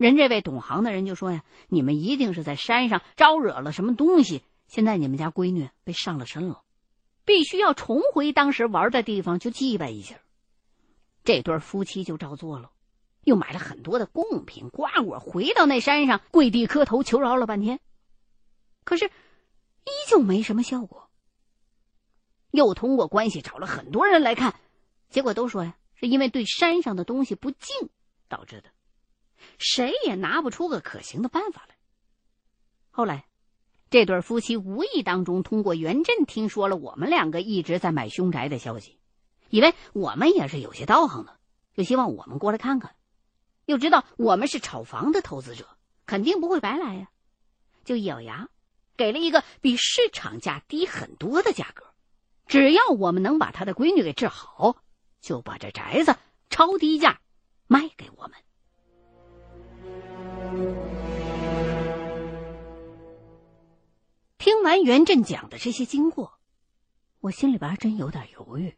人这位懂行的人就说呀：“你们一定是在山上招惹了什么东西，现在你们家闺女被上了身了，必须要重回当时玩的地方去祭拜一下。”这对夫妻就照做了，又买了很多的贡品瓜果，回到那山上跪地磕头求饶了半天，可是依旧没什么效果。又通过关系找了很多人来看，结果都说呀，是因为对山上的东西不敬导致的。谁也拿不出个可行的办法来。后来，这对夫妻无意当中通过袁振听说了我们两个一直在买凶宅的消息，以为我们也是有些道行的，就希望我们过来看看。又知道我们是炒房的投资者，肯定不会白来呀，就一咬牙，给了一个比市场价低很多的价格，只要我们能把他的闺女给治好，就把这宅子超低价卖给我们。听完袁振讲的这些经过，我心里边还真有点犹豫。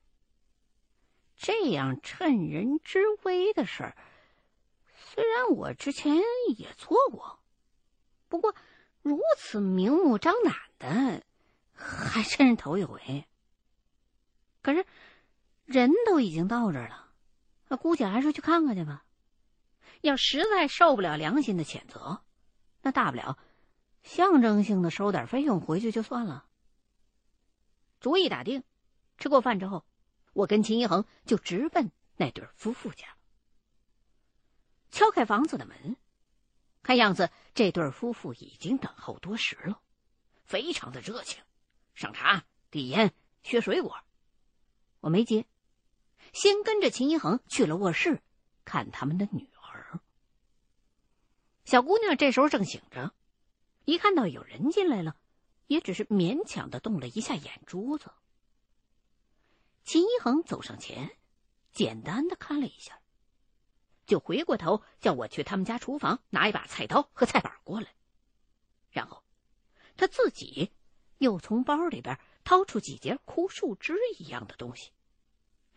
这样趁人之危的事儿，虽然我之前也做过，不过如此明目张胆的，还真是头一回。可是人都已经到这儿了，那姑且还是去看看去吧。要实在受不了良心的谴责，那大不了象征性的收点费用回去就算了。主意打定，吃过饭之后，我跟秦一恒就直奔那对夫妇家，敲开房子的门，看样子这对夫妇已经等候多时了，非常的热情，上茶、递烟、削水果。我没接，先跟着秦一恒去了卧室，看他们的女。小姑娘这时候正醒着，一看到有人进来了，也只是勉强的动了一下眼珠子。秦一恒走上前，简单的看了一下，就回过头叫我去他们家厨房拿一把菜刀和菜板过来。然后，他自己又从包里边掏出几节枯树枝一样的东西，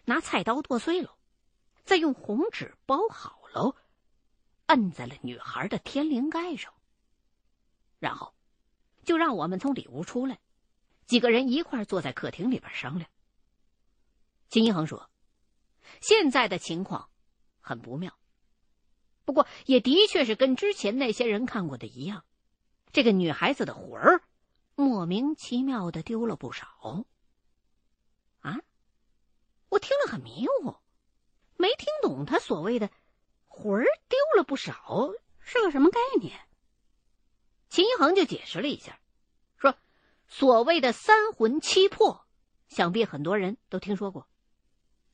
拿菜刀剁碎了，再用红纸包好了。摁在了女孩的天灵盖上，然后就让我们从里屋出来，几个人一块坐在客厅里边商量。金一恒说：“现在的情况很不妙，不过也的确是跟之前那些人看过的一样，这个女孩子的魂儿莫名其妙的丢了不少。”啊！我听了很迷糊，没听懂他所谓的。魂儿丢了不少，是个什么概念？秦一恒就解释了一下，说：“所谓的三魂七魄，想必很多人都听说过，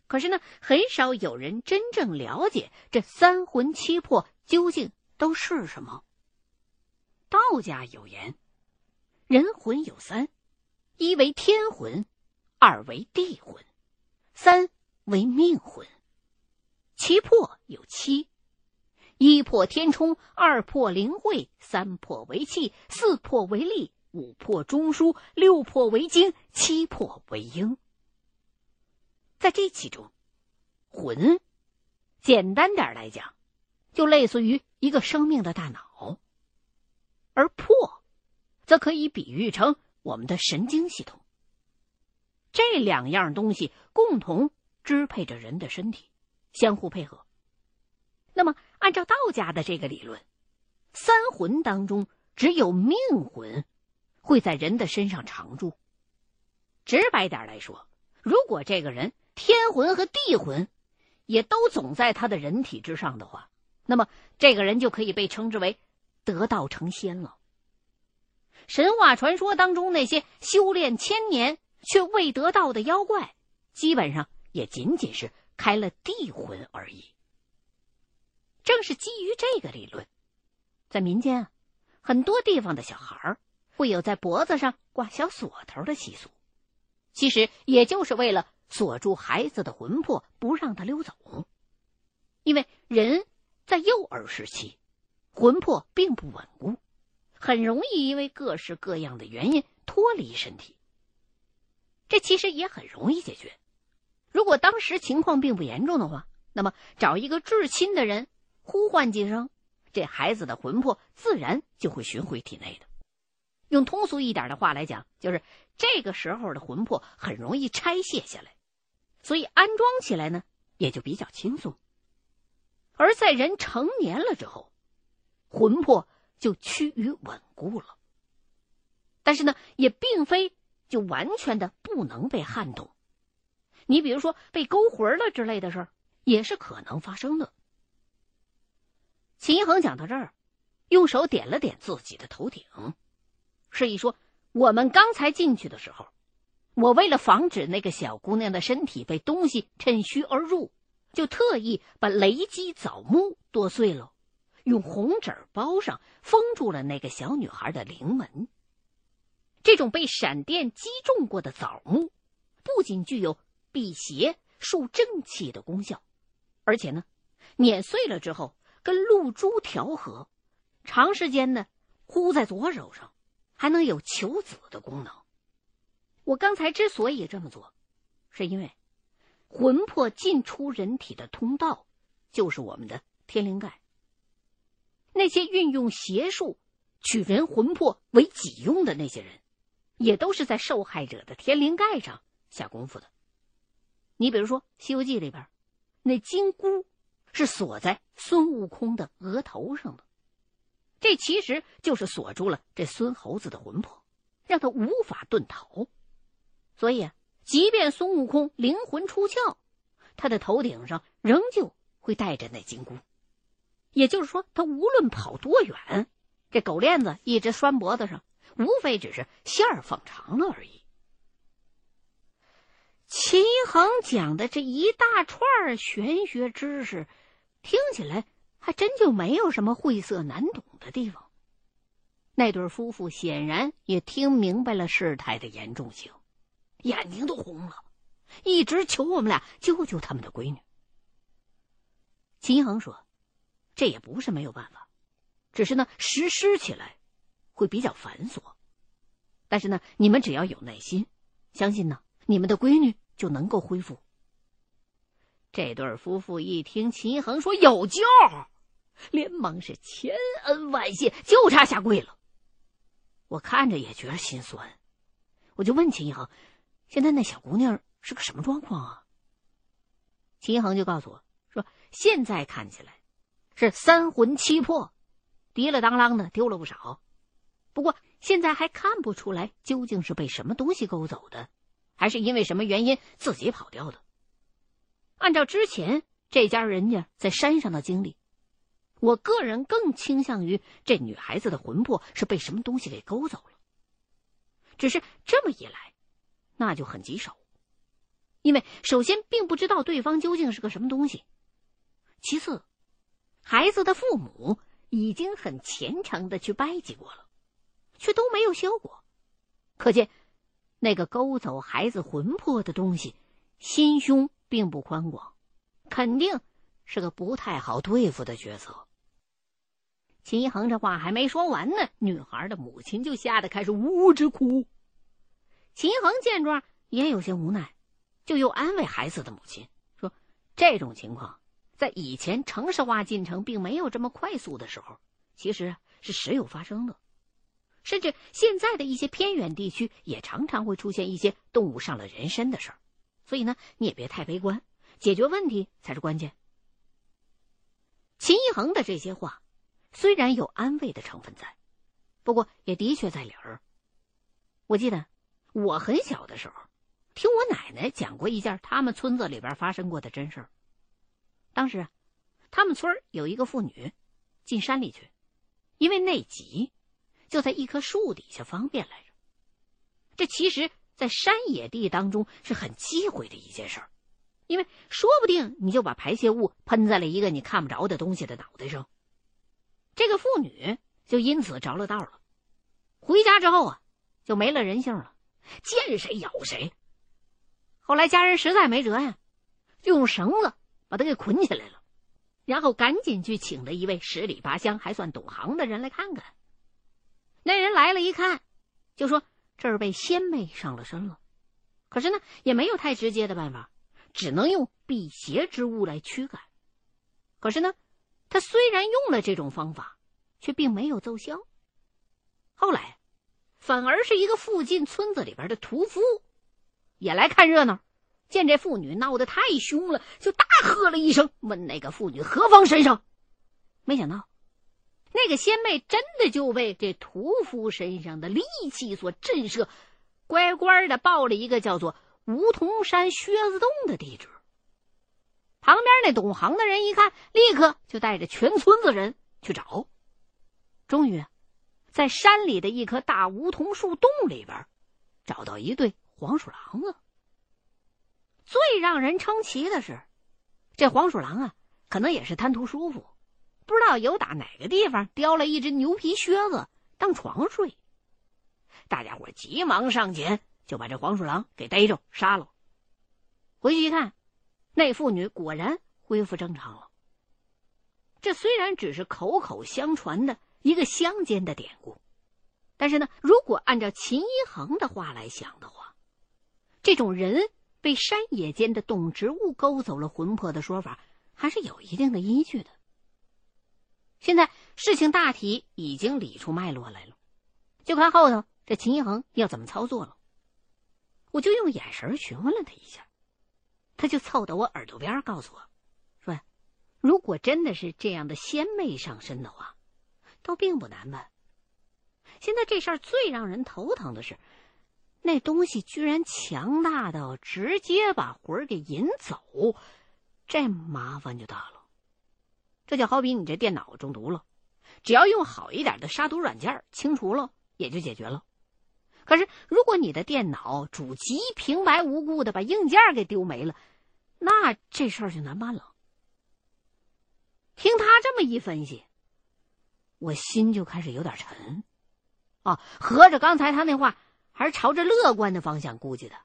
可是呢，很少有人真正了解这三魂七魄究竟都是什么。”道家有言：“人魂有三，一为天魂，二为地魂，三为命魂，七魄有七。”一破天冲，二破灵慧，三破为气，四破为力，五破中枢，六破为精，七破为阴。在这其中，魂，简单点来讲，就类似于一个生命的大脑；而魄，则可以比喻成我们的神经系统。这两样东西共同支配着人的身体，相互配合。那么，按照道家的这个理论，三魂当中只有命魂会在人的身上常住。直白点来说，如果这个人天魂和地魂也都总在他的人体之上的话，那么这个人就可以被称之为得道成仙了。神话传说当中那些修炼千年却未得道的妖怪，基本上也仅仅是开了地魂而已。正是基于这个理论，在民间啊，很多地方的小孩会有在脖子上挂小锁头的习俗，其实也就是为了锁住孩子的魂魄，不让他溜走。因为人在幼儿时期，魂魄并不稳固，很容易因为各式各样的原因脱离身体。这其实也很容易解决，如果当时情况并不严重的话，那么找一个至亲的人。呼唤几声，这孩子的魂魄自然就会寻回体内的。用通俗一点的话来讲，就是这个时候的魂魄很容易拆卸下来，所以安装起来呢也就比较轻松。而在人成年了之后，魂魄就趋于稳固了。但是呢，也并非就完全的不能被撼动。你比如说被勾魂了之类的事儿，也是可能发生的。秦一恒讲到这儿，用手点了点自己的头顶，示意说：“我们刚才进去的时候，我为了防止那个小姑娘的身体被东西趁虚而入，就特意把雷击枣木剁碎了，用红纸包上，封住了那个小女孩的灵门。这种被闪电击中过的枣木，不仅具有……”辟邪、树正气的功效，而且呢，碾碎了之后跟露珠调和，长时间呢糊在左手上，还能有求子的功能。我刚才之所以这么做，是因为魂魄进出人体的通道就是我们的天灵盖。那些运用邪术取人魂魄为己用的那些人，也都是在受害者的天灵盖上下功夫的。你比如说《西游记》里边，那金箍是锁在孙悟空的额头上了，这其实就是锁住了这孙猴子的魂魄，让他无法遁逃。所以啊，即便孙悟空灵魂出窍，他的头顶上仍旧会带着那金箍。也就是说，他无论跑多远，这狗链子一直拴脖子上，无非只是线儿放长了而已。秦衡讲的这一大串玄学知识，听起来还真就没有什么晦涩难懂的地方。那对夫妇显然也听明白了事态的严重性，眼睛都红了，一直求我们俩救救他们的闺女。秦衡说：“这也不是没有办法，只是呢实施起来会比较繁琐。但是呢，你们只要有耐心，相信呢，你们的闺女。”就能够恢复。这对夫妇一听秦恒说有救，连忙是千恩万谢，就差下跪了。我看着也觉得心酸，我就问秦恒：“现在那小姑娘是个什么状况啊？”秦恒就告诉我说：“现在看起来是三魂七魄，滴了当啷的丢了不少，不过现在还看不出来究竟是被什么东西勾走的。”还是因为什么原因自己跑掉的？按照之前这家人家在山上的经历，我个人更倾向于这女孩子的魂魄是被什么东西给勾走了。只是这么一来，那就很棘手，因为首先并不知道对方究竟是个什么东西，其次，孩子的父母已经很虔诚的去拜祭过了，却都没有效果，可见。那个勾走孩子魂魄的东西，心胸并不宽广，肯定是个不太好对付的角色。秦一恒这话还没说完呢，女孩的母亲就吓得开始呜呜直哭。秦一恒见状也有些无奈，就又安慰孩子的母亲说：“这种情况在以前城市化进程并没有这么快速的时候，其实是时有发生的。”甚至现在的一些偏远地区也常常会出现一些动物上了人身的事儿，所以呢，你也别太悲观，解决问题才是关键。秦一恒的这些话虽然有安慰的成分在，不过也的确在理儿。我记得我很小的时候，听我奶奶讲过一件他们村子里边发生过的真事儿。当时，他们村有一个妇女进山里去，因为内急。就在一棵树底下方便来着。这其实，在山野地当中是很忌讳的一件事儿，因为说不定你就把排泄物喷在了一个你看不着的东西的脑袋上。这个妇女就因此着了道了。回家之后啊，就没了人性了，见谁咬谁。后来家人实在没辙呀，就用绳子把他给捆起来了，然后赶紧去请了一位十里八乡还算懂行的人来看看。那人来了，一看，就说这儿被仙妹上了身了。可是呢，也没有太直接的办法，只能用辟邪之物来驱赶。可是呢，他虽然用了这种方法，却并没有奏效。后来，反而是一个附近村子里边的屠夫，也来看热闹，见这妇女闹得太凶了，就大喝了一声，问那个妇女何方神圣。没想到，那个仙妹真的就被这屠夫身上的戾气所震慑，乖乖的报了一个叫做梧桐山靴子洞的地址。旁边那懂行的人一看，立刻就带着全村子人去找。终于，在山里的一棵大梧桐树洞里边，找到一对黄鼠狼子。最让人称奇的是，这黄鼠狼啊，可能也是贪图舒服，不知道由打哪个地方叼了一只牛皮靴子当床睡。大家伙急忙上前，就把这黄鼠狼给逮着杀了。回去一看。那妇女果然恢复正常了。这虽然只是口口相传的一个乡间的典故，但是呢，如果按照秦一恒的话来想的话，这种人被山野间的动植物勾走了魂魄的说法，还是有一定的依据的。现在事情大体已经理出脉络来了，就看后头这秦一恒要怎么操作了。我就用眼神询问了他一下。他就凑到我耳朵边告诉我，说：“如果真的是这样的仙魅上身的话，倒并不难办。现在这事儿最让人头疼的是，那东西居然强大到直接把魂儿给引走，这麻烦就大了。这就好比你这电脑中毒了，只要用好一点的杀毒软件清除了，也就解决了。”可是，如果你的电脑主机平白无故的把硬件给丢没了，那这事儿就难办了。听他这么一分析，我心就开始有点沉。啊，合着刚才他那话还是朝着乐观的方向估计的。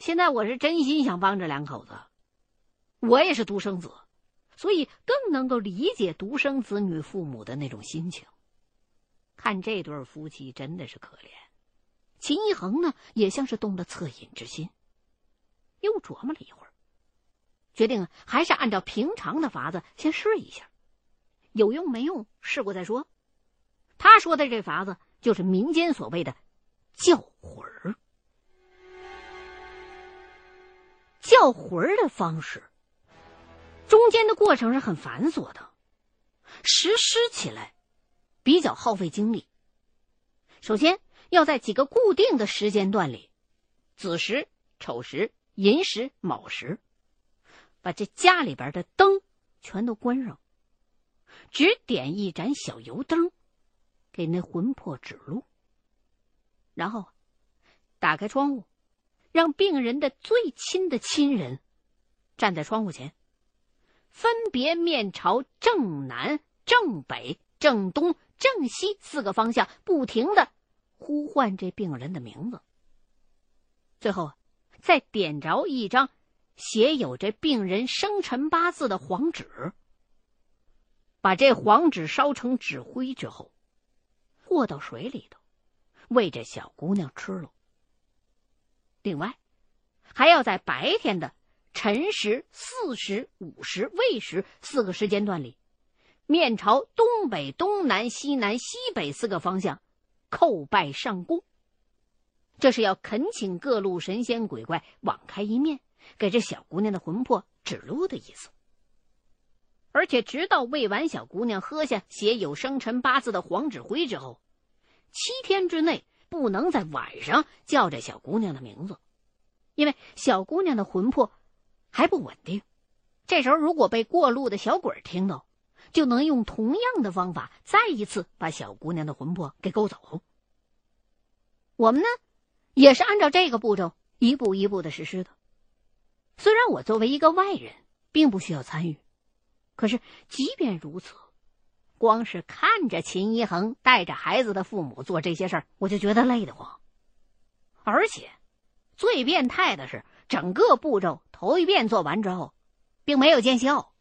现在我是真心想帮这两口子，我也是独生子，所以更能够理解独生子女父母的那种心情。看这对夫妻真的是可怜。秦一恒呢，也像是动了恻隐之心，又琢磨了一会儿，决定还是按照平常的法子先试一下，有用没用，试过再说。他说的这法子就是民间所谓的叫魂儿。叫魂儿的方式，中间的过程是很繁琐的，实施起来比较耗费精力。首先。要在几个固定的时间段里，子时、丑时、寅时、卯时，把这家里边的灯全都关上，只点一盏小油灯，给那魂魄指路。然后打开窗户，让病人的最亲的亲人站在窗户前，分别面朝正南、正北、正东、正西四个方向，不停的。呼唤这病人的名字，最后再点着一张写有这病人生辰八字的黄纸，把这黄纸烧成纸灰之后，和到水里头，喂这小姑娘吃了。另外，还要在白天的辰时、巳时、午时、未时四个时间段里，面朝东北、东南、西南、西北四个方向。叩拜上供，这是要恳请各路神仙鬼怪网开一面，给这小姑娘的魂魄指路的意思。而且，直到喂完小姑娘喝下写有生辰八字的黄纸灰之后，七天之内不能在晚上叫这小姑娘的名字，因为小姑娘的魂魄还不稳定。这时候，如果被过路的小鬼听到，就能用同样的方法再一次把小姑娘的魂魄给勾走。我们呢，也是按照这个步骤一步一步的实施的。虽然我作为一个外人，并不需要参与，可是即便如此，光是看着秦一恒带着孩子的父母做这些事儿，我就觉得累得慌。而且，最变态的是，整个步骤头一遍做完之后，并没有见效。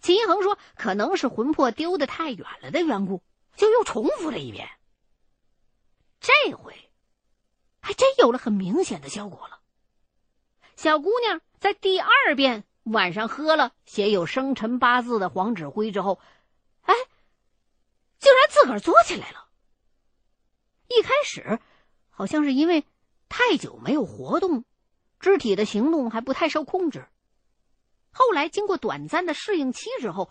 秦一恒说：“可能是魂魄丢的太远了的缘故，就又重复了一遍。这回，还真有了很明显的效果了。小姑娘在第二遍晚上喝了写有生辰八字的黄纸灰之后，哎，竟然自个儿坐起来了。一开始，好像是因为太久没有活动，肢体的行动还不太受控制。后来经过短暂的适应期之后，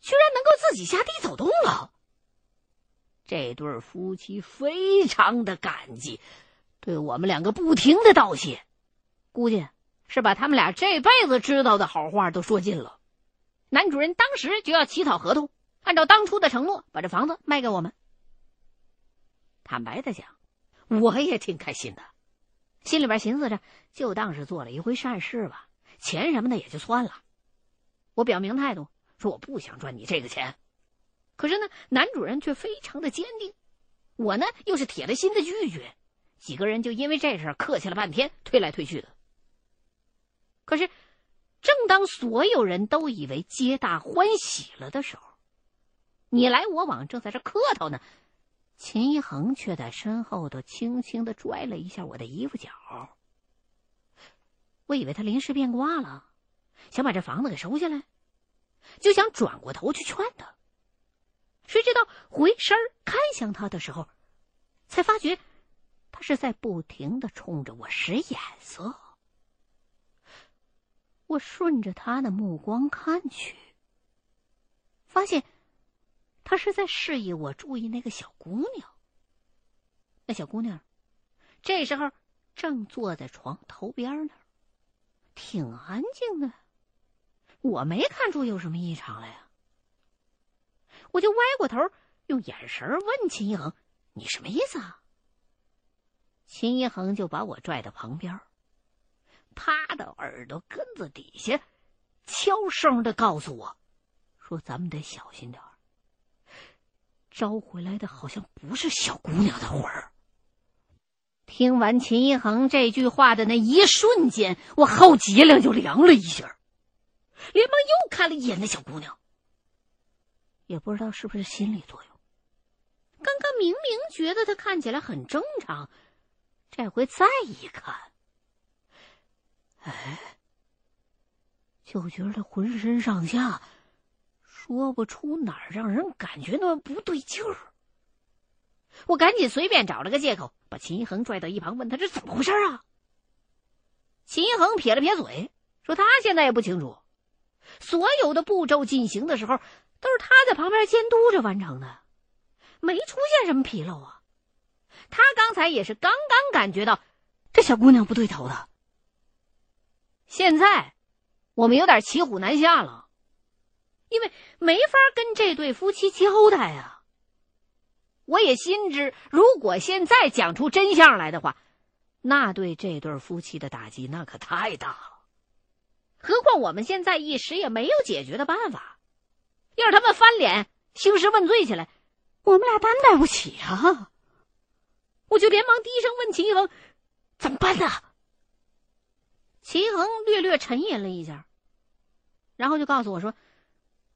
居然能够自己下地走动了。这对夫妻非常的感激，对我们两个不停的道谢，估计是把他们俩这辈子知道的好话都说尽了。男主人当时就要起草合同，按照当初的承诺把这房子卖给我们。坦白的讲，我也挺开心的，心里边寻思着，就当是做了一回善事吧，钱什么的也就算了。我表明态度，说我不想赚你这个钱。可是呢，男主人却非常的坚定，我呢又是铁了心的拒绝，几个人就因为这事客气了半天，推来推去的。可是，正当所有人都以为皆大欢喜了的时候，你来我往，正在这客套呢，秦一恒却在身后头轻轻的拽了一下我的衣服角。我以为他临时变卦了，想把这房子给收下来，就想转过头去劝他。谁知道回身看向他的时候，才发觉他是在不停的冲着我使眼色。我顺着他的目光看去，发现他是在示意我注意那个小姑娘。那小姑娘这时候正坐在床头边那儿，挺安静的，我没看出有什么异常来呀。我就歪过头，用眼神问秦一恒：“你什么意思啊？”秦一恒就把我拽到旁边，趴到耳朵根子底下，悄声的告诉我：“说咱们得小心点招回来的好像不是小姑娘的魂儿。”听完秦一恒这句话的那一瞬间，我后脊梁就凉了一下，连忙又看了一眼那小姑娘。也不知道是不是心理作用，刚刚明明觉得他看起来很正常，这回再一看，哎，就觉得浑身上下说不出哪儿让人感觉那么不对劲儿。我赶紧随便找了个借口，把秦一恒拽到一旁，问他这怎么回事啊？秦一恒撇了撇嘴，说他现在也不清楚，所有的步骤进行的时候。都是他在旁边监督着完成的，没出现什么纰漏啊。他刚才也是刚刚感觉到这小姑娘不对头的。现在我们有点骑虎难下了，因为没法跟这对夫妻交代啊。我也心知，如果现在讲出真相来的话，那对这对夫妻的打击那可太大了。何况我们现在一时也没有解决的办法。要是他们翻脸兴师问罪起来，我们俩担待不起啊！我就连忙低声问秦恒：“怎么办呢？”秦恒略略沉吟了一下，然后就告诉我说：“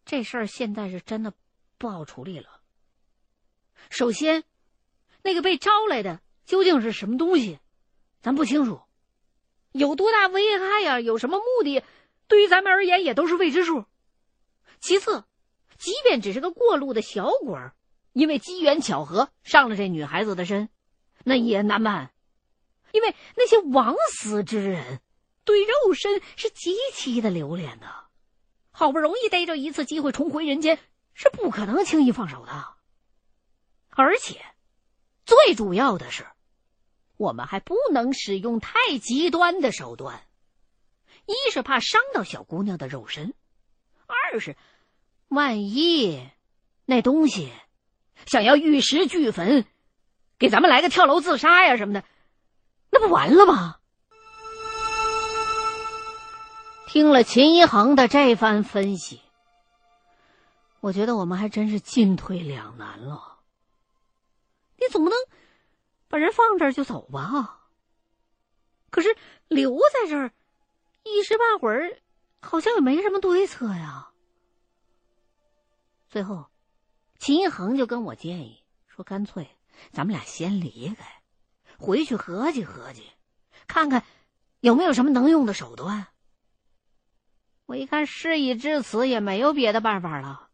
这事儿现在是真的不好处理了。首先，那个被招来的究竟是什么东西，咱不清楚，有多大危害呀？有什么目的？对于咱们而言也都是未知数。其次，即便只是个过路的小鬼儿，因为机缘巧合上了这女孩子的身，那也难办。因为那些枉死之人，对肉身是极其的留恋的，好不容易逮着一次机会重回人间，是不可能轻易放手的。而且，最主要的是，我们还不能使用太极端的手段，一是怕伤到小姑娘的肉身，二是。万一那东西想要玉石俱焚，给咱们来个跳楼自杀呀什么的，那不完了吗？听了秦一恒的这番分析，我觉得我们还真是进退两难了。你总不能把人放这儿就走吧？可是留在这儿，一时半会儿好像也没什么对策呀。最后，秦一恒就跟我建议说：“干脆咱们俩先离开，回去合计合计，看看有没有什么能用的手段。”我一看事已至此，也没有别的办法了，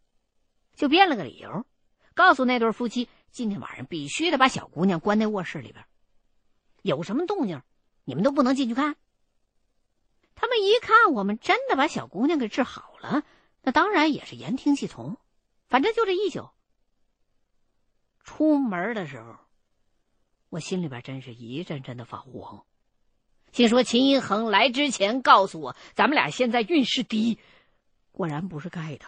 就编了个理由，告诉那对夫妻，今天晚上必须得把小姑娘关在卧室里边，有什么动静，你们都不能进去看。他们一看我们真的把小姑娘给治好了，那当然也是言听计从。反正就这一宿。出门的时候，我心里边真是一阵阵的发慌，听说秦一恒来之前告诉我，咱们俩现在运势低，果然不是盖的。